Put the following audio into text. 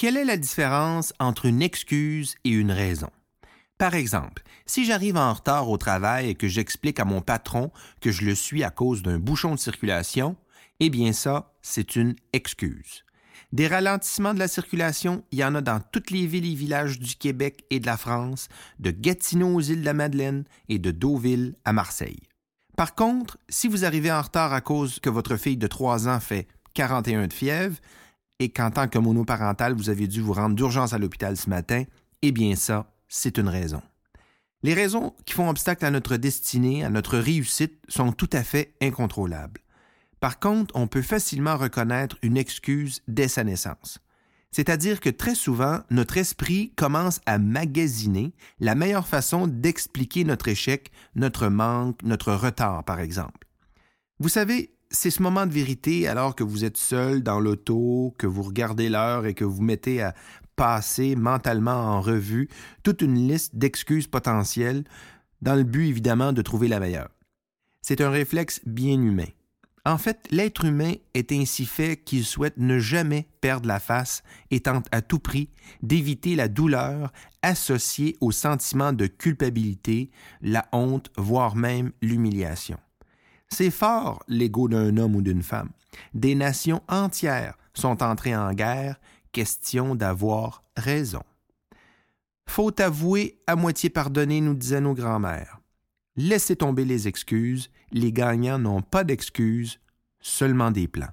Quelle est la différence entre une excuse et une raison? Par exemple, si j'arrive en retard au travail et que j'explique à mon patron que je le suis à cause d'un bouchon de circulation, eh bien ça, c'est une excuse. Des ralentissements de la circulation, il y en a dans toutes les villes et villages du Québec et de la France, de Gatineau aux îles de la Madeleine et de Deauville à Marseille. Par contre, si vous arrivez en retard à cause que votre fille de 3 ans fait 41 de fièvre, et qu'en tant que monoparental, vous avez dû vous rendre d'urgence à l'hôpital ce matin, eh bien ça, c'est une raison. Les raisons qui font obstacle à notre destinée, à notre réussite, sont tout à fait incontrôlables. Par contre, on peut facilement reconnaître une excuse dès sa naissance. C'est-à-dire que très souvent, notre esprit commence à magasiner la meilleure façon d'expliquer notre échec, notre manque, notre retard, par exemple. Vous savez, c'est ce moment de vérité alors que vous êtes seul dans l'auto, que vous regardez l'heure et que vous mettez à passer mentalement en revue toute une liste d'excuses potentielles dans le but évidemment de trouver la meilleure. C'est un réflexe bien humain. En fait, l'être humain est ainsi fait qu'il souhaite ne jamais perdre la face et tente à tout prix d'éviter la douleur associée au sentiment de culpabilité, la honte, voire même l'humiliation. C'est fort l'ego d'un homme ou d'une femme. Des nations entières sont entrées en guerre, question d'avoir raison. Faut avouer, à moitié pardonner, nous disaient nos grands-mères. Laissez tomber les excuses, les gagnants n'ont pas d'excuses, seulement des plans.